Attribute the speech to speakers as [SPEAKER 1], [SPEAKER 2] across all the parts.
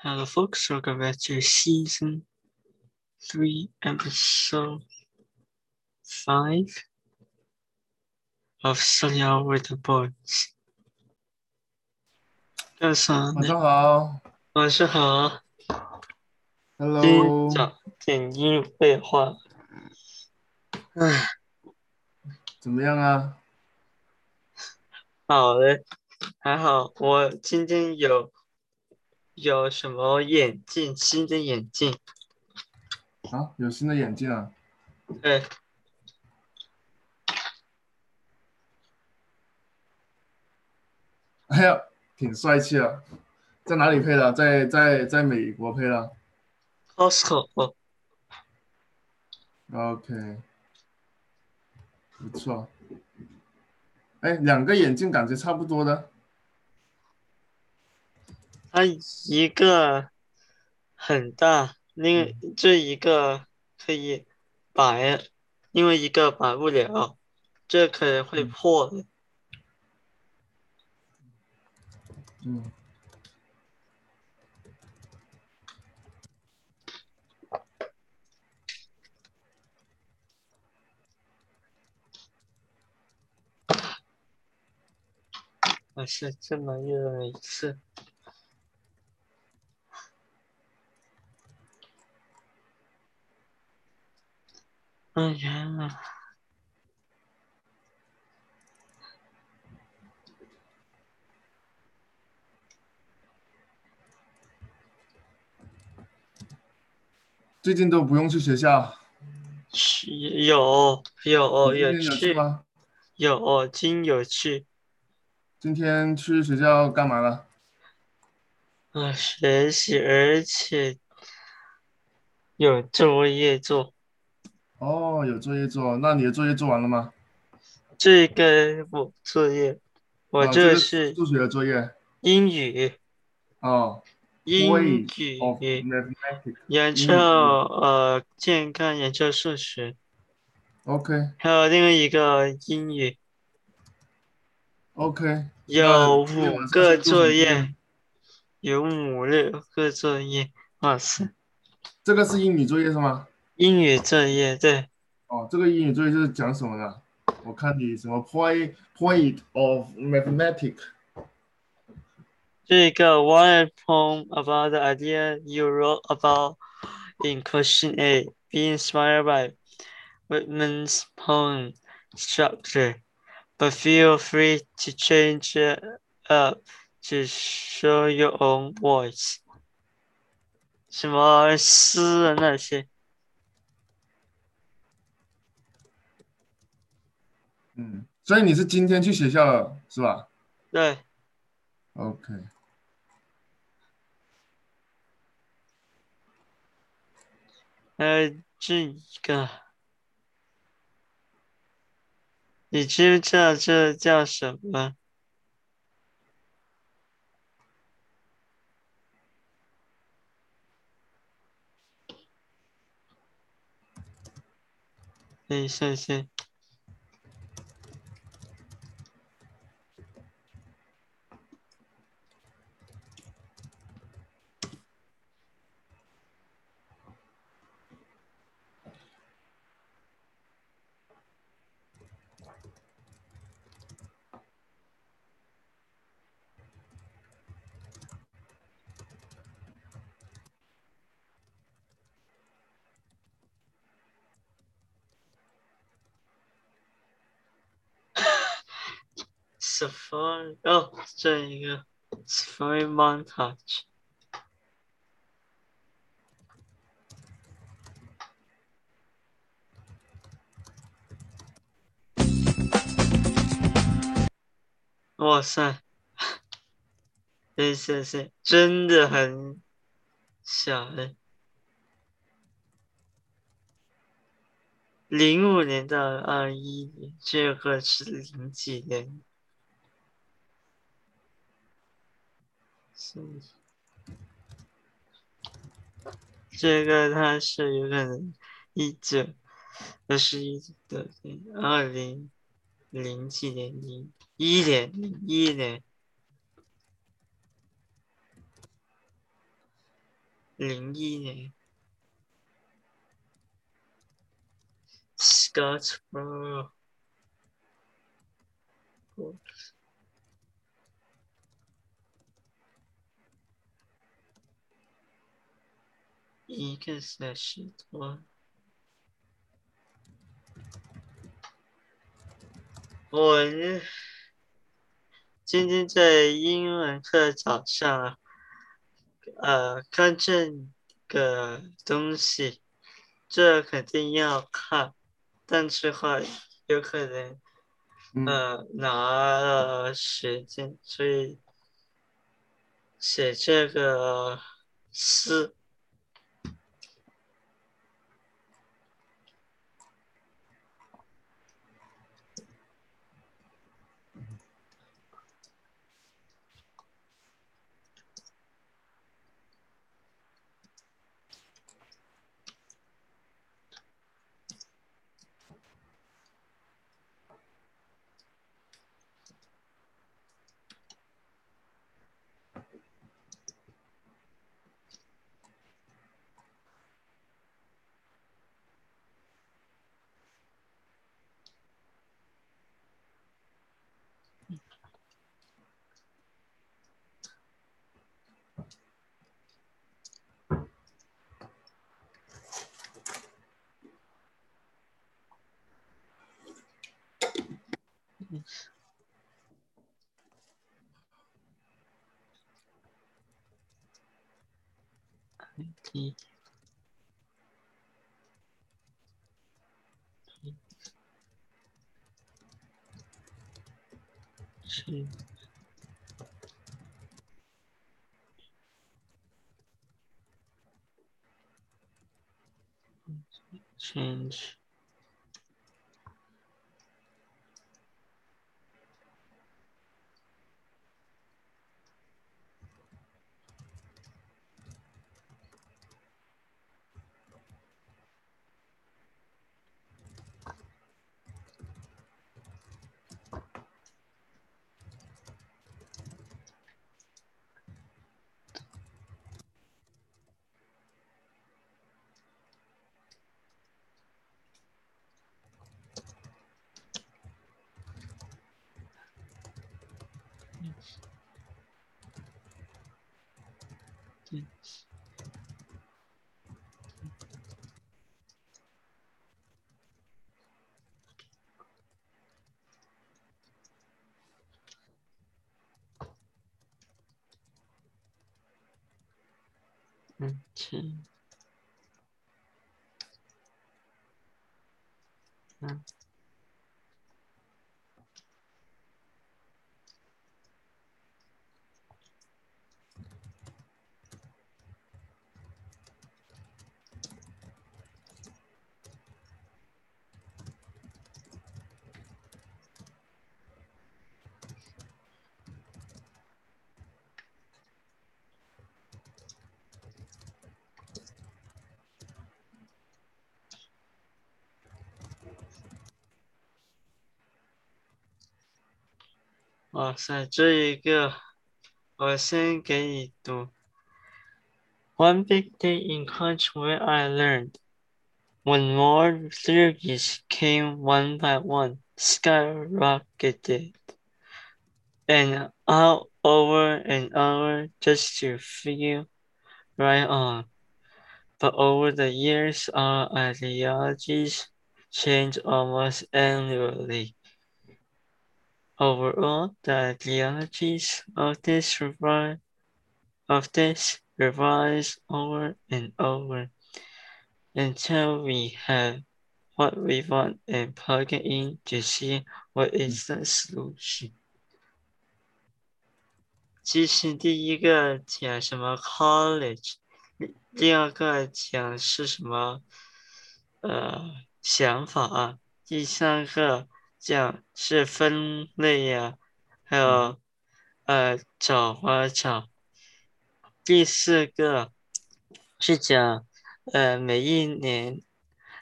[SPEAKER 1] Hello, folks. Welcome back to season three, episode five of Study Out with the Boys. 干啥呢？
[SPEAKER 2] 晚上好
[SPEAKER 1] 晚上好。今，
[SPEAKER 2] Hello，
[SPEAKER 1] 早点音废话。唉，
[SPEAKER 2] 怎么样啊？
[SPEAKER 1] 好嘞，还好。我今天有 有什么眼镜，新的眼镜。
[SPEAKER 2] 啊，有新的眼镜啊？
[SPEAKER 1] 对，
[SPEAKER 2] 哎呀，挺帅气啊！在哪里配的？在在在美国配的
[SPEAKER 1] Costco。
[SPEAKER 2] ？OK，不错。哎，两个眼镜感觉差不多的。
[SPEAKER 1] 它一个很大，另这一个可以摆，另外一个摆不了，这可能会破的。
[SPEAKER 2] 嗯，
[SPEAKER 1] 啊，是这么热的一次。哎呀，
[SPEAKER 2] 最近都不用去学校。
[SPEAKER 1] 有有有
[SPEAKER 2] 去
[SPEAKER 1] 去
[SPEAKER 2] 吗？
[SPEAKER 1] 有今有去
[SPEAKER 2] 今天去学校干嘛了？
[SPEAKER 1] 啊学习，而且有作业做。
[SPEAKER 2] 哦，有作业做。那你的作业做完了吗？
[SPEAKER 1] 这个我作业，我
[SPEAKER 2] 哦
[SPEAKER 1] 这
[SPEAKER 2] 这个
[SPEAKER 1] 是
[SPEAKER 2] 数学的作业。
[SPEAKER 1] 英语，
[SPEAKER 2] 哦
[SPEAKER 1] 英语
[SPEAKER 2] mathematics。
[SPEAKER 1] 研究呃健康研究数学
[SPEAKER 2] ，OK
[SPEAKER 1] 还有另外一个英语
[SPEAKER 2] ，OK。
[SPEAKER 1] 有五个作业，有五六个作业，哇塞！
[SPEAKER 2] 这个是英语作业是吗？
[SPEAKER 1] 英语作业对，
[SPEAKER 2] 哦，这个英语作业是讲什么的？我看你什么 point point of mathematics。
[SPEAKER 1] 这个 one poem about the idea you wrote about in question A, be inspired by Whitman's poem structure, but feel free to change it up to show your own voice. 什么诗啊那些，
[SPEAKER 2] 嗯，所以你是今天去学校了是吧
[SPEAKER 1] 对
[SPEAKER 2] ，？OK。
[SPEAKER 1] 还有这个，你知不知道这叫什么？等一下 Safari 哦，这一个 Safari montage。哇塞，对对对，真的很小哎。零五年到二一年，这个是零几年？这个它是有可能一九，二十一的二零零几年零一年零一年，零一年，Scottsboro。一个小时多。我呢，今天在英文课早上，呃，看这个东西，这肯定要看，但是话有可能，呃，拿了时间，所以写这个诗。一，是，change。अच्छा। हाँ। 哇塞，这一个我先给你读。One big day in college where I learned when more theories came one by one, skyrocketed, and out over and over just to feel right on. But over the years, our ideologies changed almost annually. Overall, the ideologies of this revise, of this revise over and over until we have what we want and plug it in to see what is the solution. 其实第一个讲什么 college，第二个讲是什么呃想法，第三个。 讲是分类呀，还有呃找花草。第四个是讲呃每一年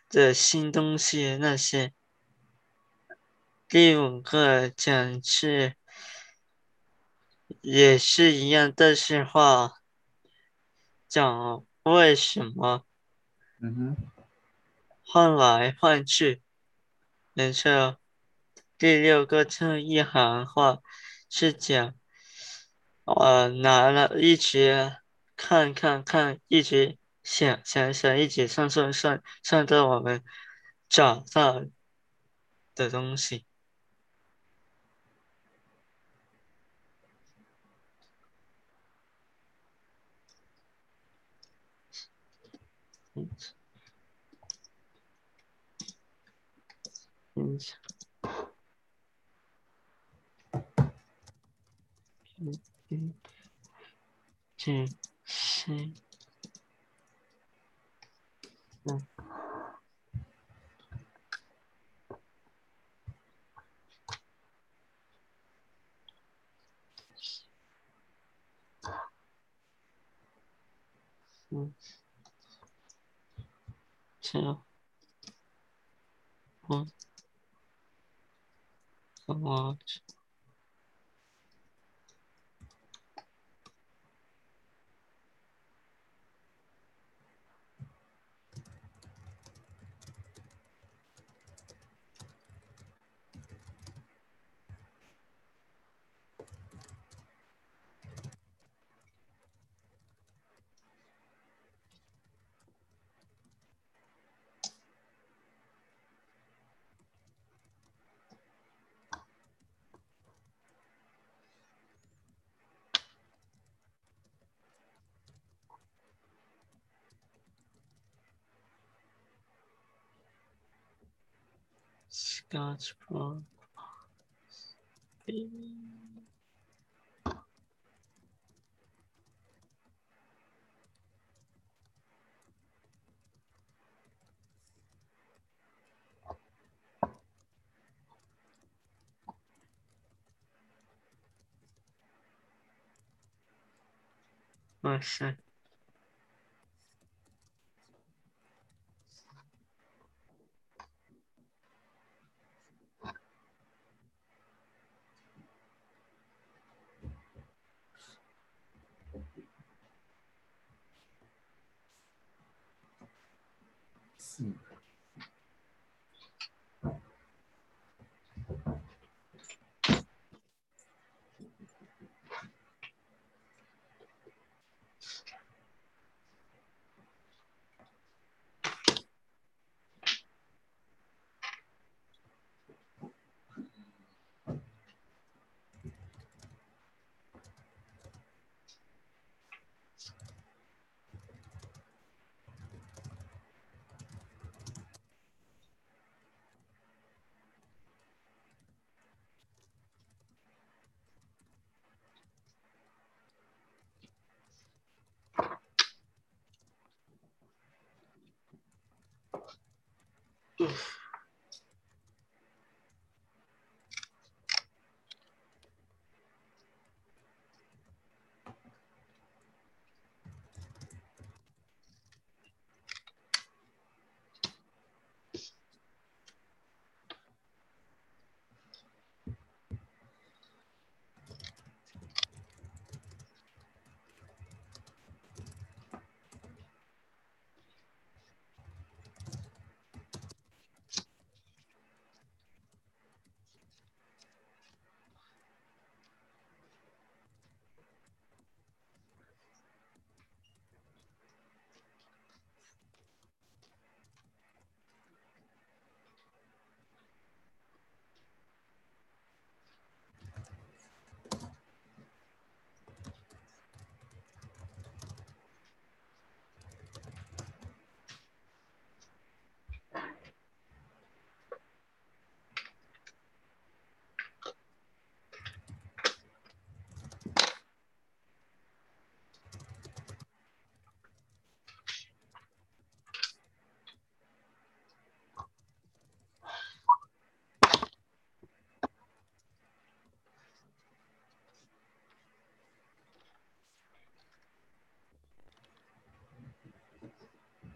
[SPEAKER 1] 的新东西那些。第五个讲是也是一样，但是话讲为什么
[SPEAKER 2] 嗯哼，
[SPEAKER 1] 换来换去？没错，第六个这一行话是讲，我拿了一直看看看，一直想想想，一直算算算，算到我们找到的东西。嗯，嗯，嗯嗯，这是，嗯，嗯。two, one, watch. Scotch Pro. 哇塞！
[SPEAKER 2] Oof.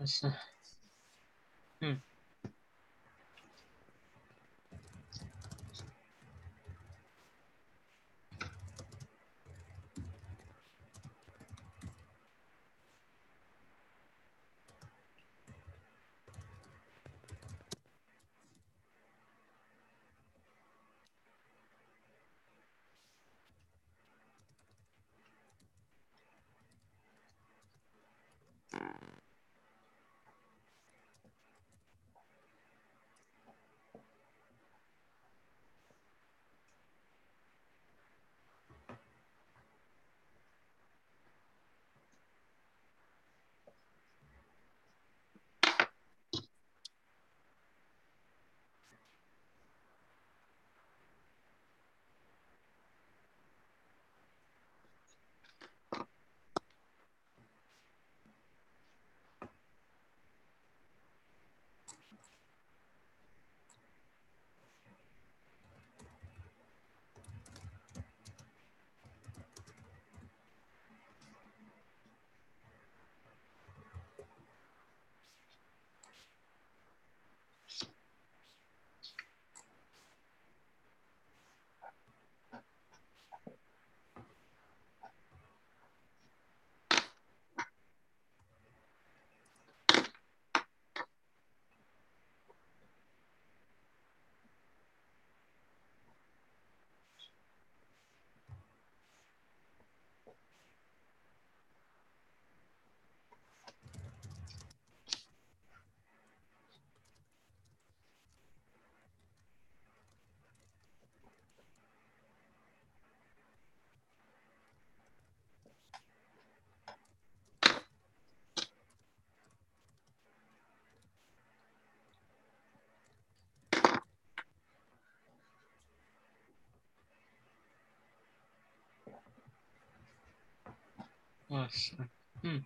[SPEAKER 2] 是，嗯
[SPEAKER 1] 是。嗯。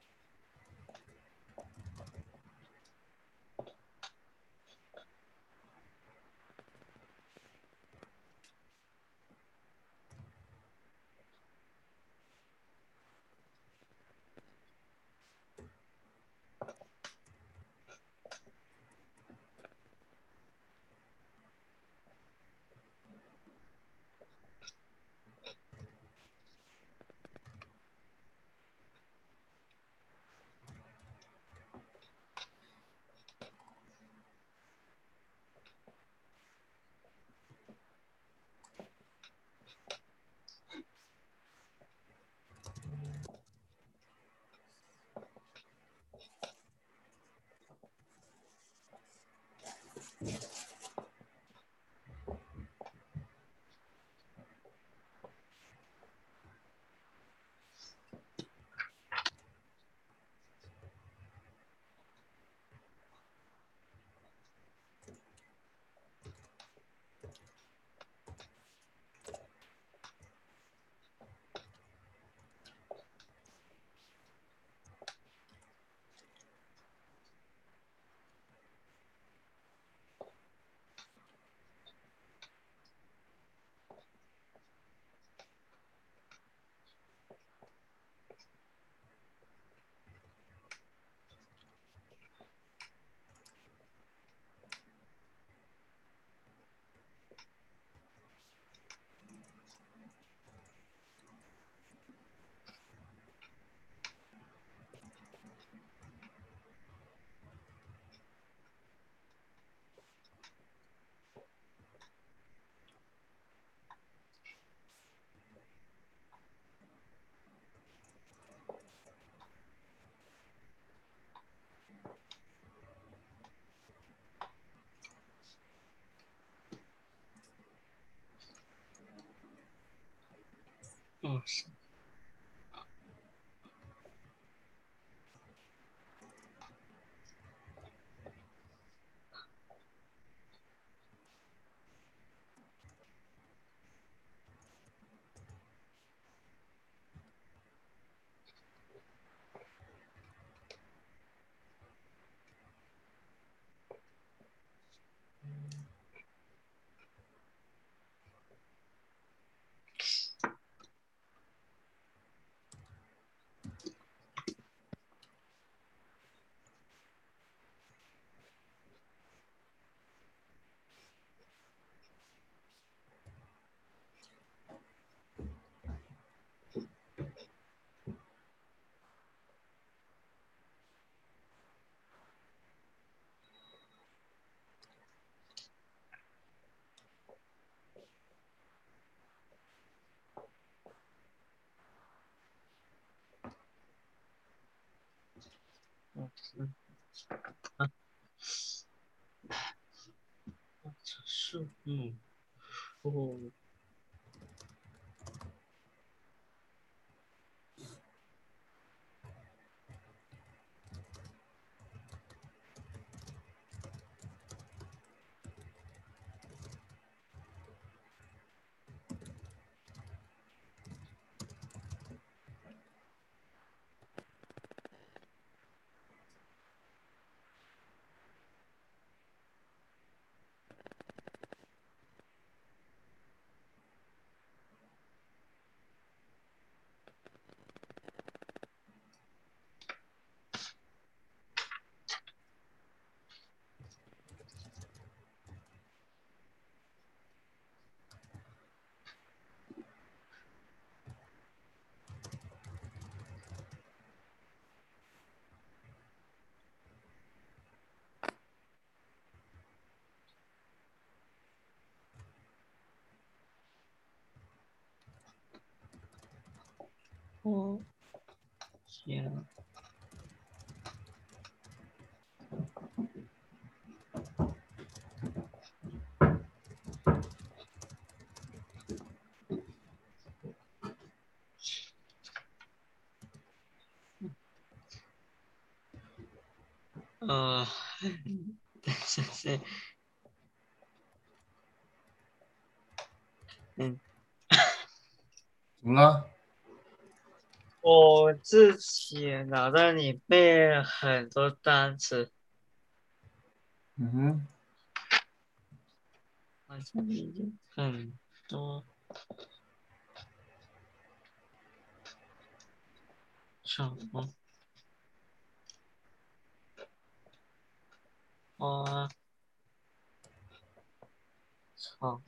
[SPEAKER 1] Awesome. 哦，是哦是啊，树木哦。哦，天，呃，谢谢，嗯，
[SPEAKER 2] 怎么了？
[SPEAKER 1] 我自己脑袋里背了很多单词，
[SPEAKER 2] 嗯哼，
[SPEAKER 1] 好像已经很多，什么？花，草，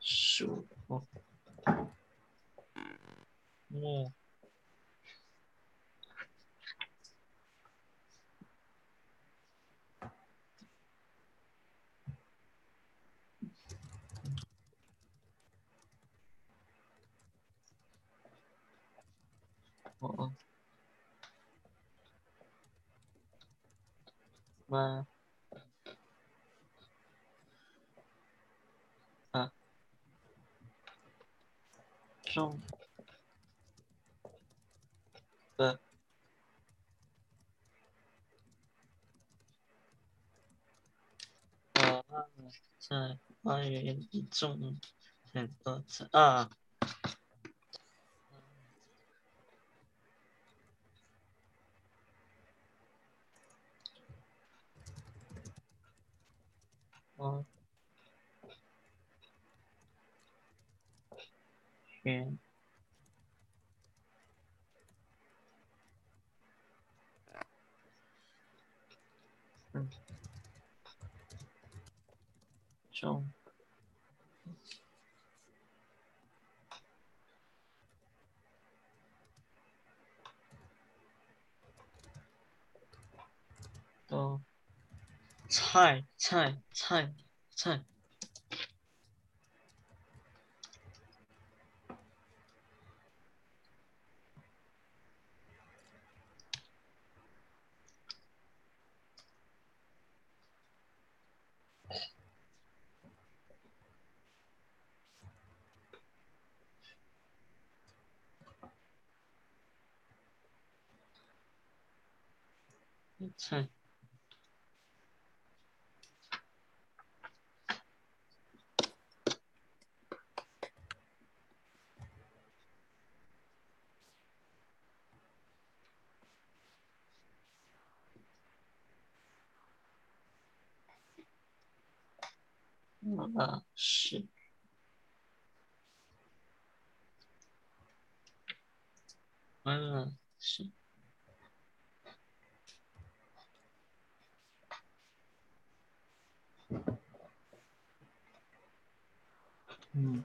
[SPEAKER 1] 树，木，哦，妈，啊，种，的，啊，在花园里种很多次啊。花园，嗯，种的菜菜菜菜。菜。啊，是。嗯，是。
[SPEAKER 2] 嗯，
[SPEAKER 1] 三，嗯，一，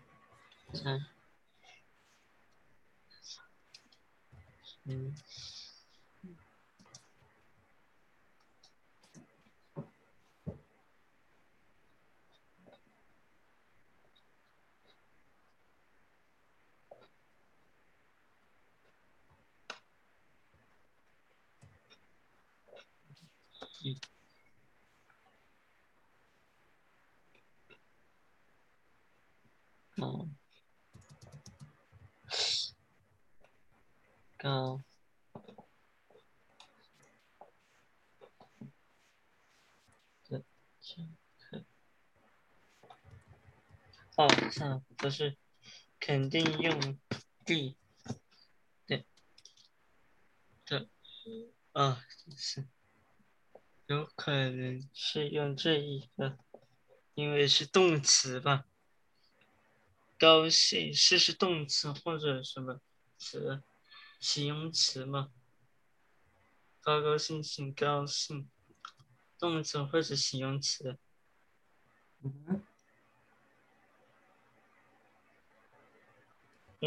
[SPEAKER 1] 高，高，的上课。哦，上不是肯定用地对的啊，是有可能是用这一个，因为是动词吧。高兴是是动词或者什么词，形容词吗？高高兴兴，高兴，动词或者形容词。
[SPEAKER 2] 嗯，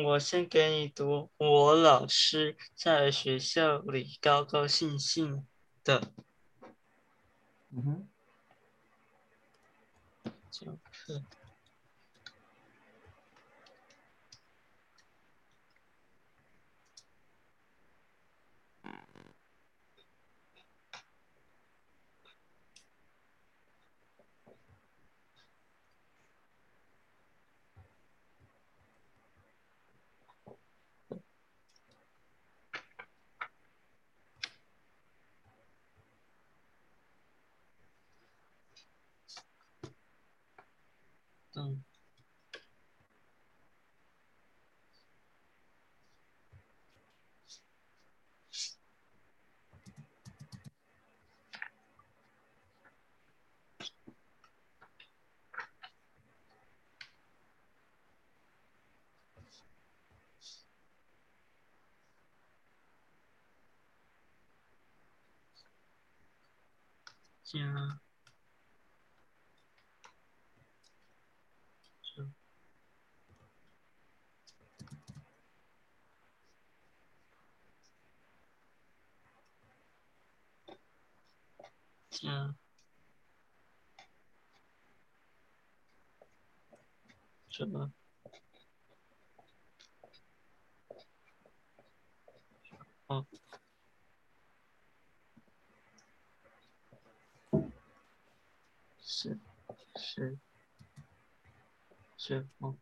[SPEAKER 1] 我先给你读，我老师在学校里高高兴兴的
[SPEAKER 2] 嗯哼，
[SPEAKER 1] 讲课。动加这加这哦，是是是哦，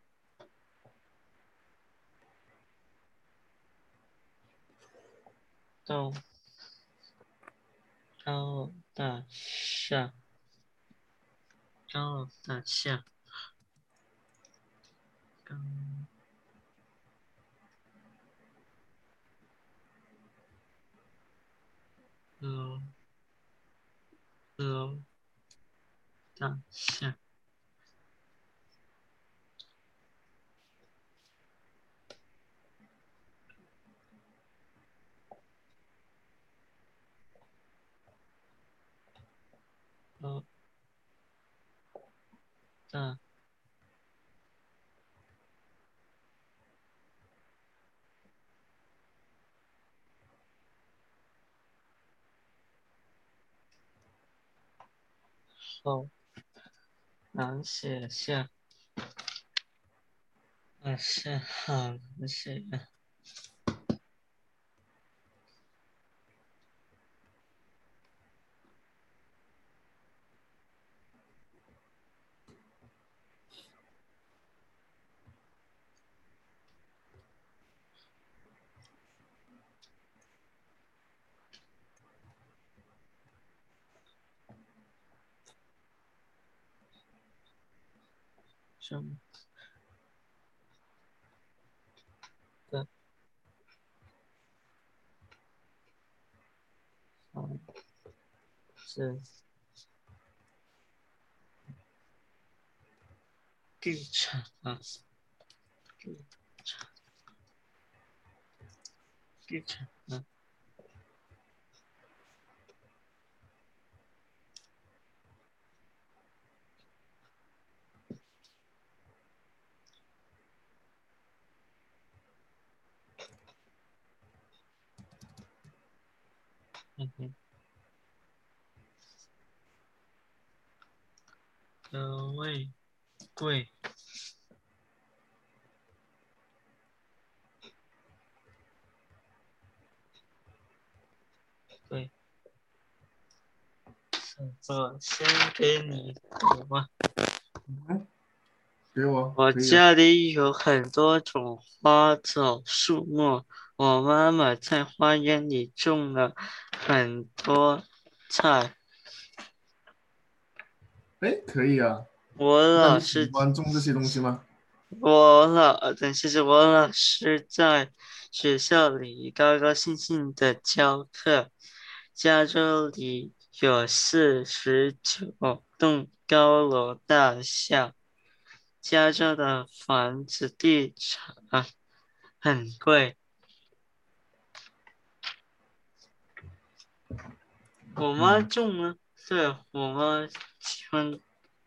[SPEAKER 1] 到高大厦，高大厦，高楼楼大厦。嗯，嗯。好。难写下，啊是好难写呀。生的房子地产啊，地产地产啊。嗯哼，格位贵，对，我先给你读吧。
[SPEAKER 2] 嗯，给我。
[SPEAKER 1] 我家里有很多种花草树木，我妈妈在花园里种了很多菜。
[SPEAKER 2] 哎，可以啊。
[SPEAKER 1] 我老师
[SPEAKER 2] 喜欢种这些东西吗？
[SPEAKER 1] 我老，等其实我老师在学校里高高兴兴的教课。加州里有四十九栋高楼大厦。加州的房子地产很贵。我妈
[SPEAKER 2] 嗯
[SPEAKER 1] 种啊，对我妈喜欢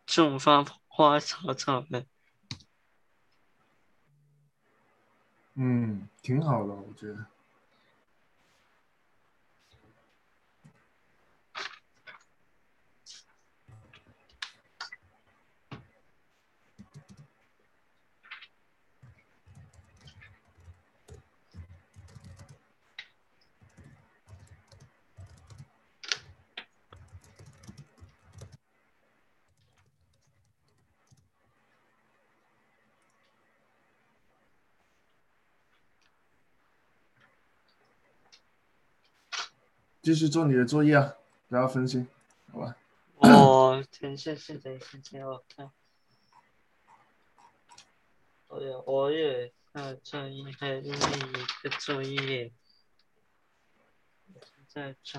[SPEAKER 1] 种花花草草的。
[SPEAKER 2] 嗯，挺好的，我觉得。继续做你的作业啊，不要分心，好吧？
[SPEAKER 1] 我等一下是等一下给我看。我也我也在做一，还另一个作业，我在找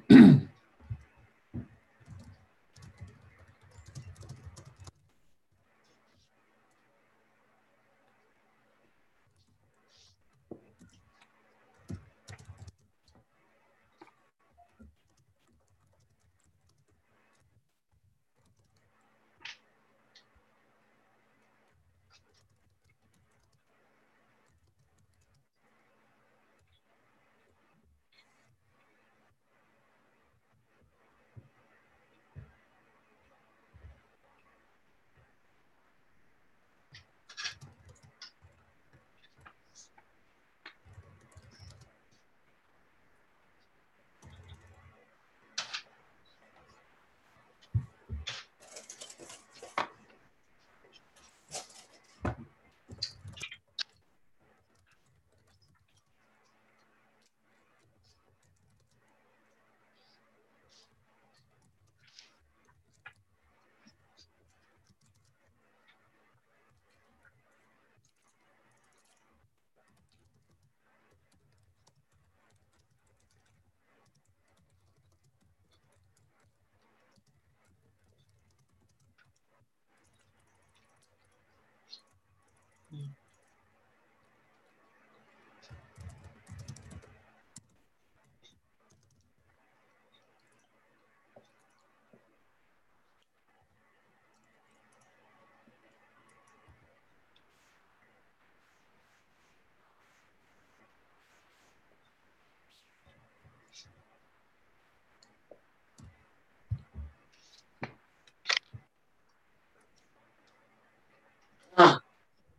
[SPEAKER 1] 啊。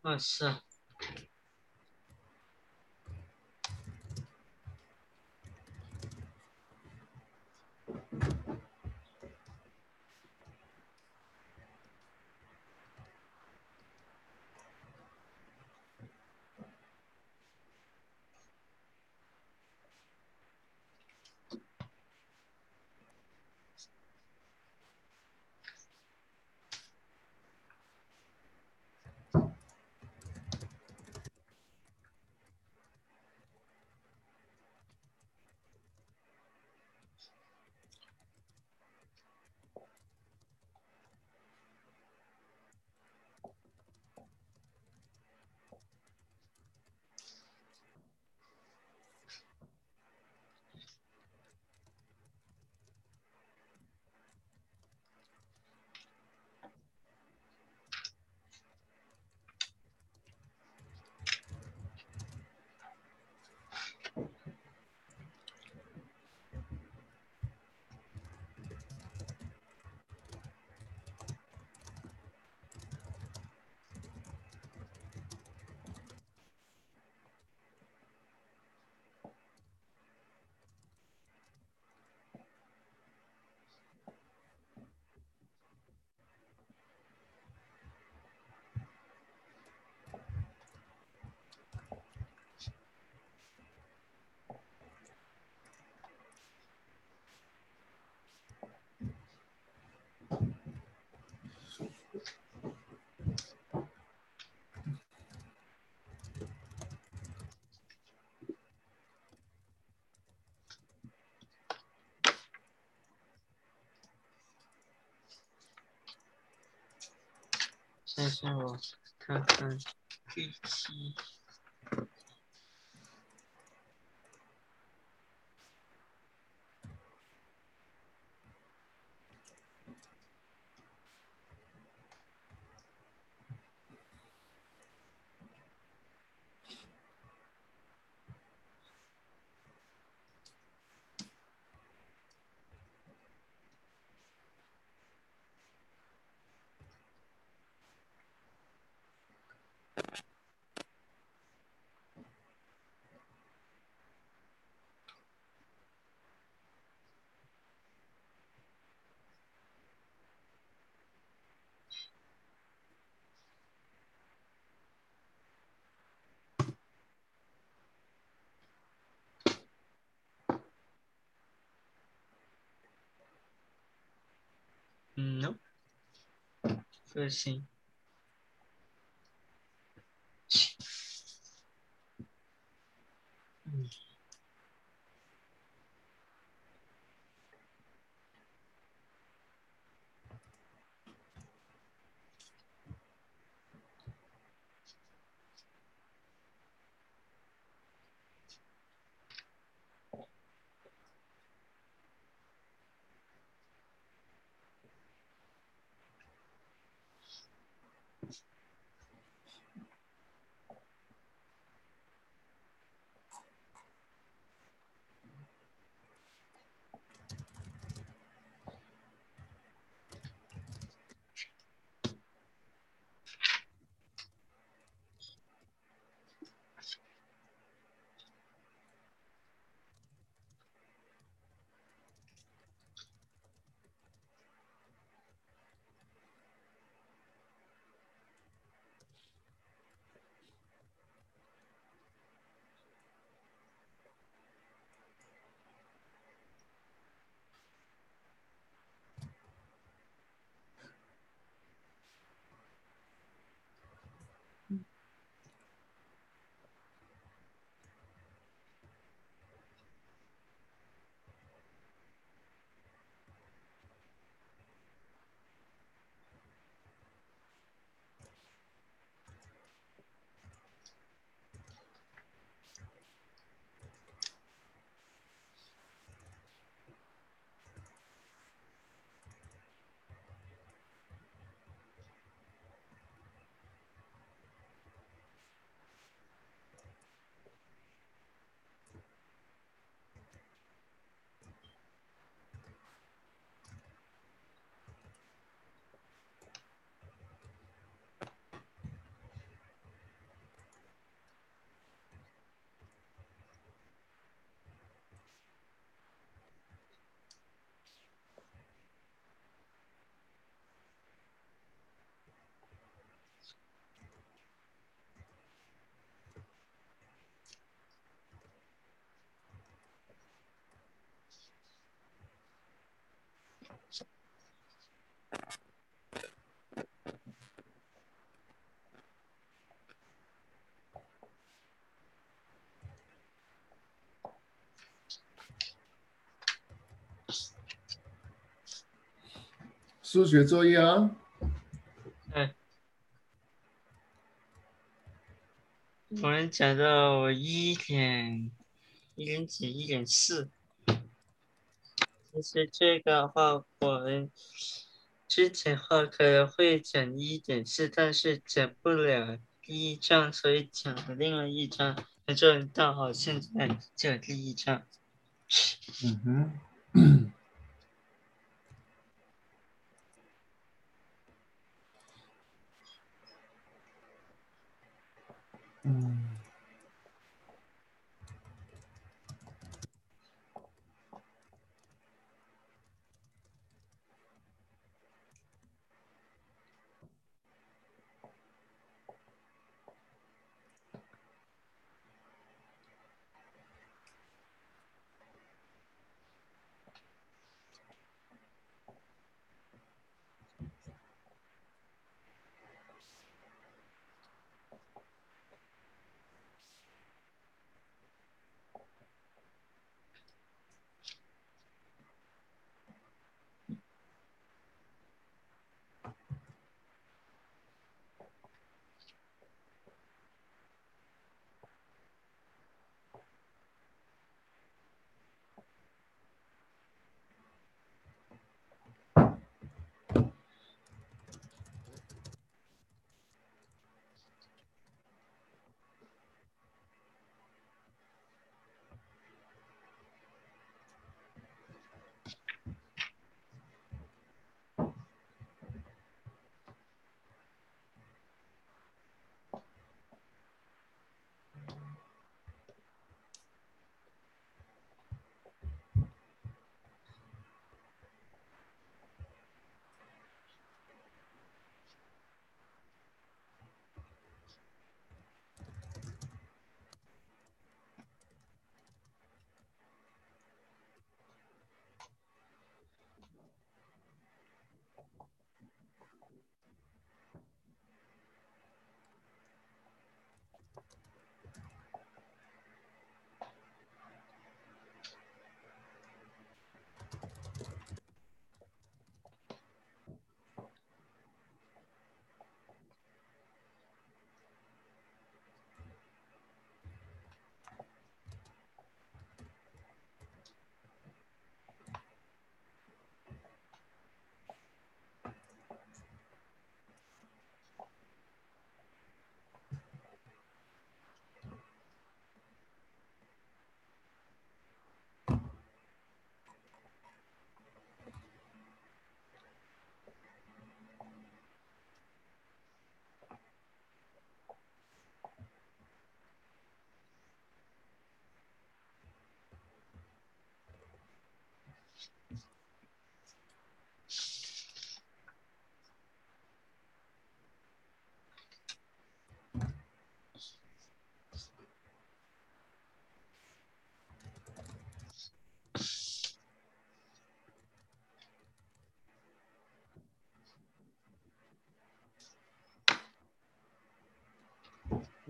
[SPEAKER 1] 那是先生，我看看日 Não. Foi assim. Hum.
[SPEAKER 2] 数学作业啊。
[SPEAKER 1] 哎，我们讲到一点一点几一点四，其实这个话，我们之前话可能会讲一点四，但是讲不了第一章，所以讲了另外一章，那就到好现在讲第一章。
[SPEAKER 2] 嗯哼。嗯。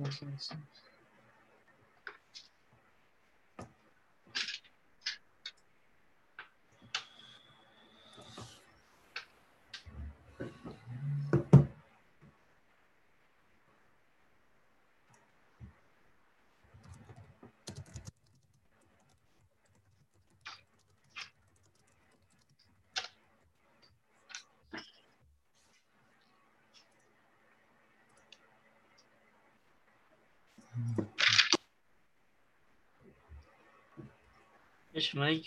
[SPEAKER 2] 我想想。为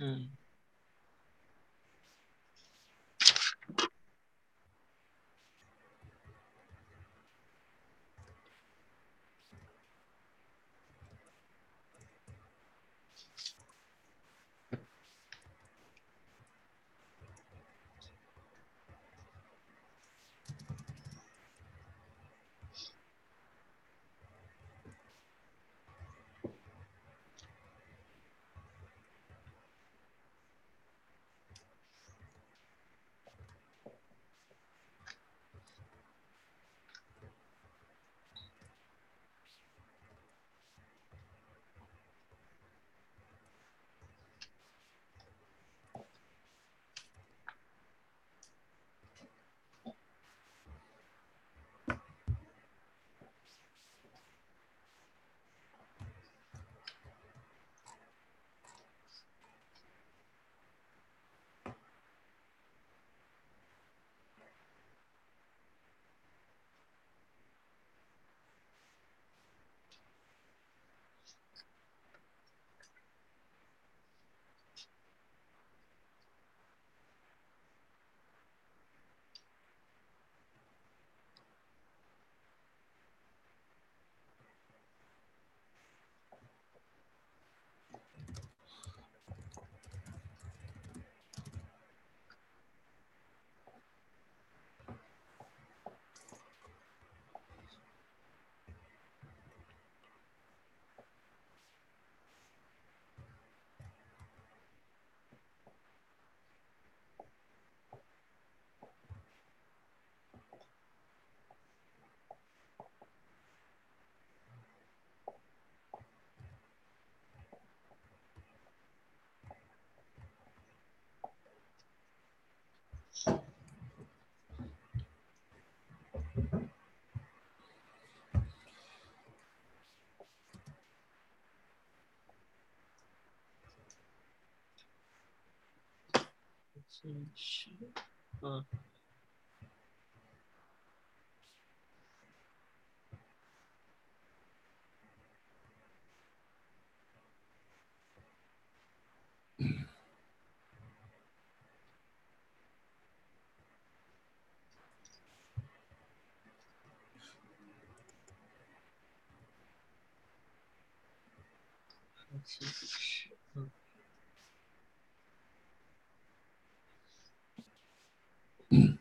[SPEAKER 2] 什么有零件？嗯。
[SPEAKER 1] 嗯。进去，嗯。进去，嗯。进去，嗯。嗯。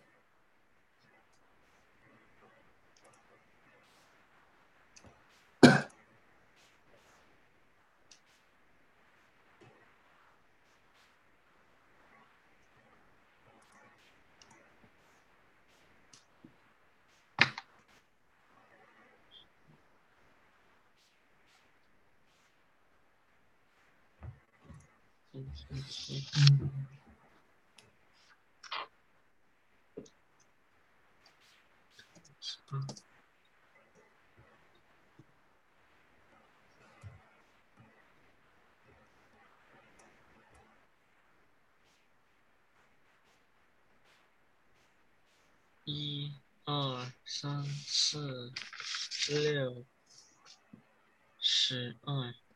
[SPEAKER 1] 一、二、三、四、六、十二。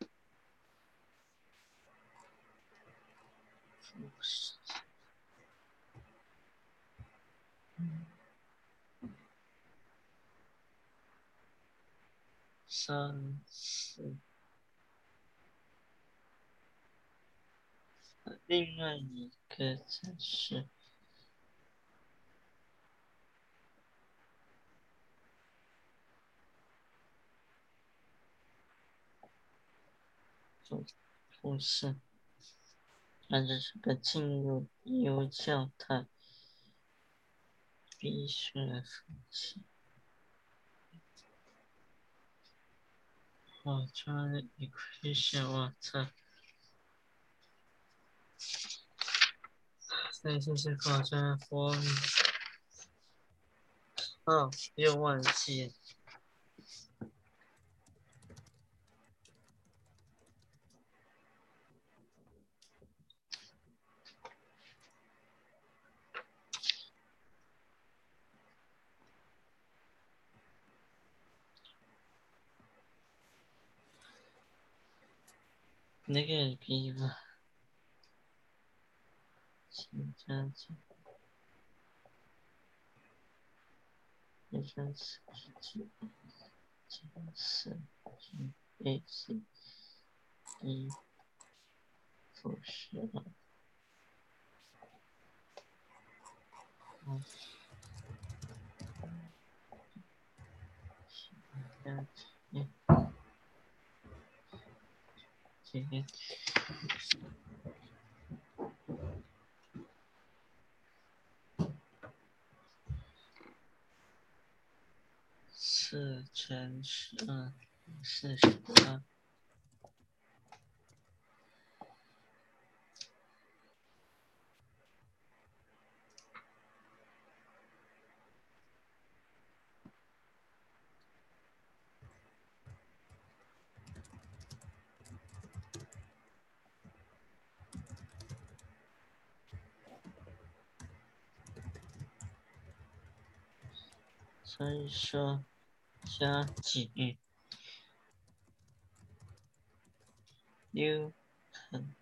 [SPEAKER 1] 三四，另外一个才是主副是。那这是个进入优教态，必须来复习。我穿一块小袜子，再试试考穿风。哦，又忘记。那个地方。七加九，一三四七九，加四十 a c 一负十二，嗯，七加四乘十二，四十二。所以说。加几六乘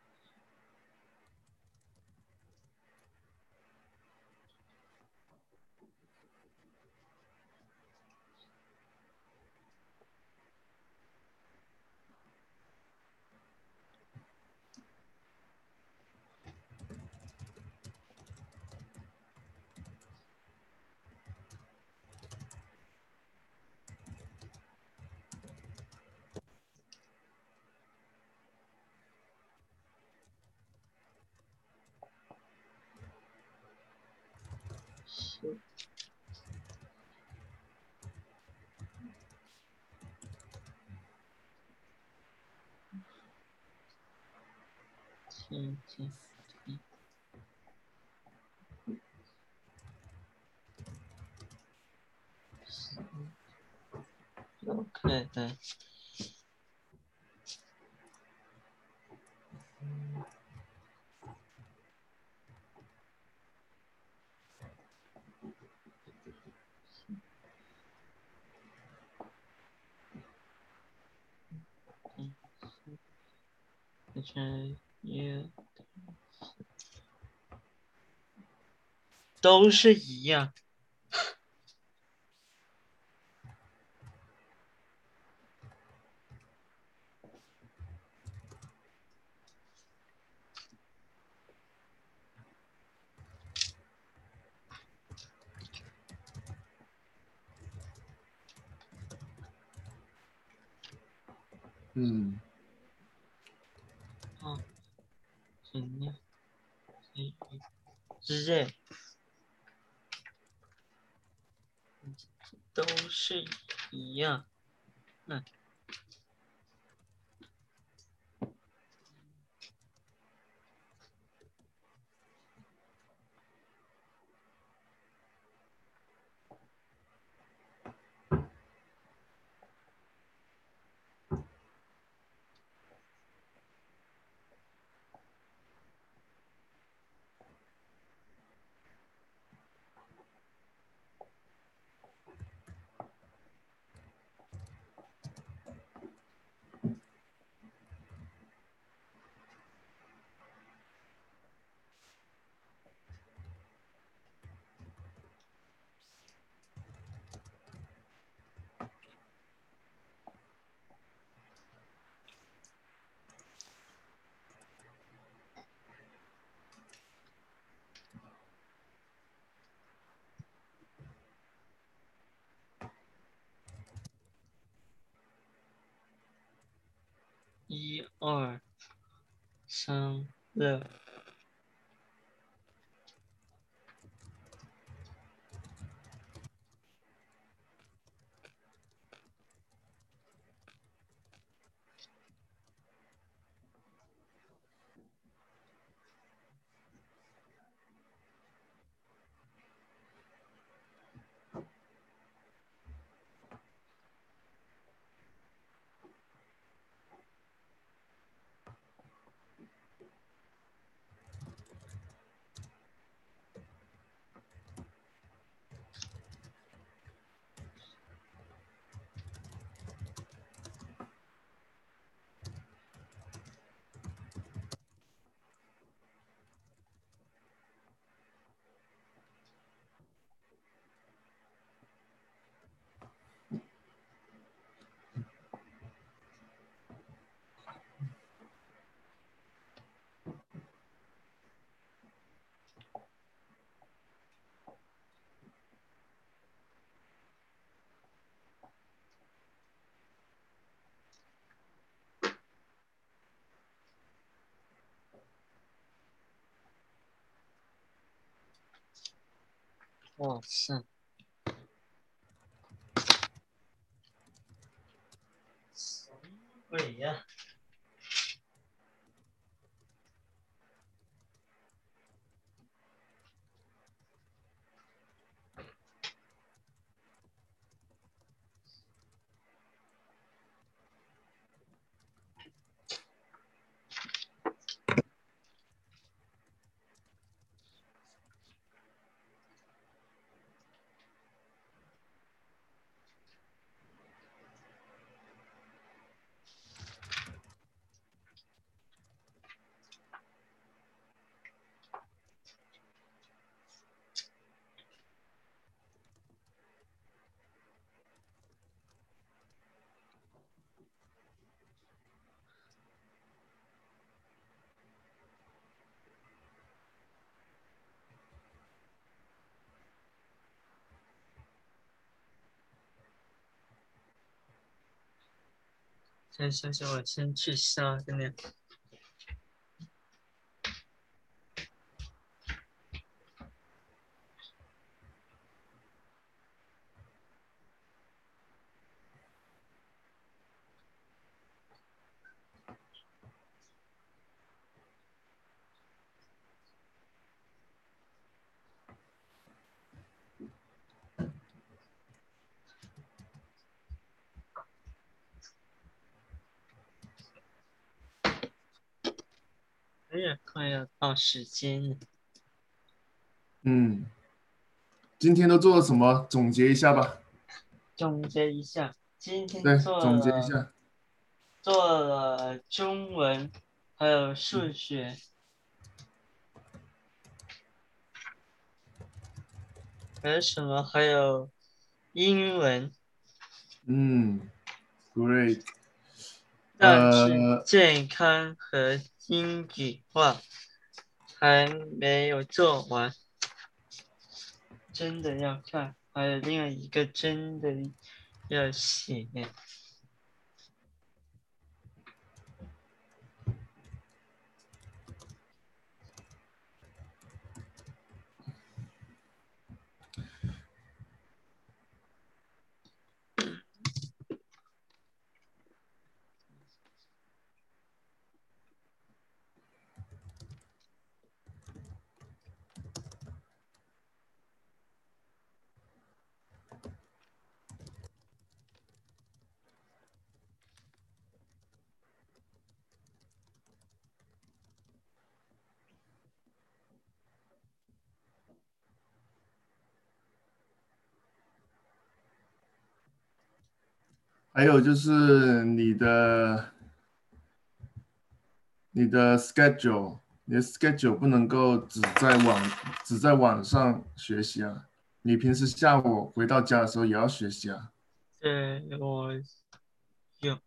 [SPEAKER 1] 嗯嗯嗯，OK 的。嗯，也都是一样。
[SPEAKER 2] 嗯。
[SPEAKER 1] 怎样？直接都是一样。嗯。一二三哇塞！什么鬼呀？先休息，我先去杀个鸟。哎呀，时间。
[SPEAKER 2] 嗯，今天都做了什么？总结一下吧。
[SPEAKER 1] 总结一下，今天
[SPEAKER 2] 对，
[SPEAKER 1] 做
[SPEAKER 2] 总结一
[SPEAKER 1] 了
[SPEAKER 2] 下。
[SPEAKER 1] 做了中文，还有数学，还有什么？还有英文，
[SPEAKER 2] 嗯，great。
[SPEAKER 1] 但是
[SPEAKER 2] 呃
[SPEAKER 1] 健康和英语话还没有做完，真的要看，还有另外一个真的要写。
[SPEAKER 2] 还有就是你的你的 schedule，你的 schedule 不能够只在网只在网上学习啊，你平时下午回到家的时候也要学习啊。
[SPEAKER 1] 对，我有。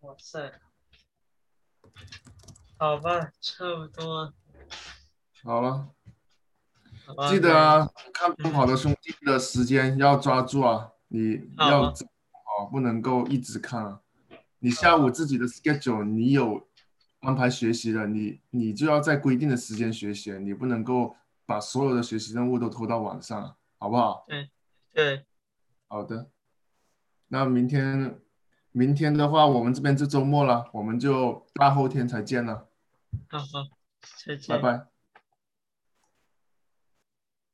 [SPEAKER 1] 哇塞！好吧，差不多。
[SPEAKER 2] 好了，
[SPEAKER 1] 好
[SPEAKER 2] 记得啊，看奔跑的兄弟的时间要抓住啊，你要好，不能够一直看啊。你下午自己的 schedule，你有安排学习的，你你就要在规定的时间学习，你不能够把所有的学习任务都拖到晚上，好不好？
[SPEAKER 1] 对对，
[SPEAKER 2] 好的，那明天明天的话，我们这边就周末了，我们就大后天才见了，
[SPEAKER 1] 好好，再见。
[SPEAKER 2] 拜拜。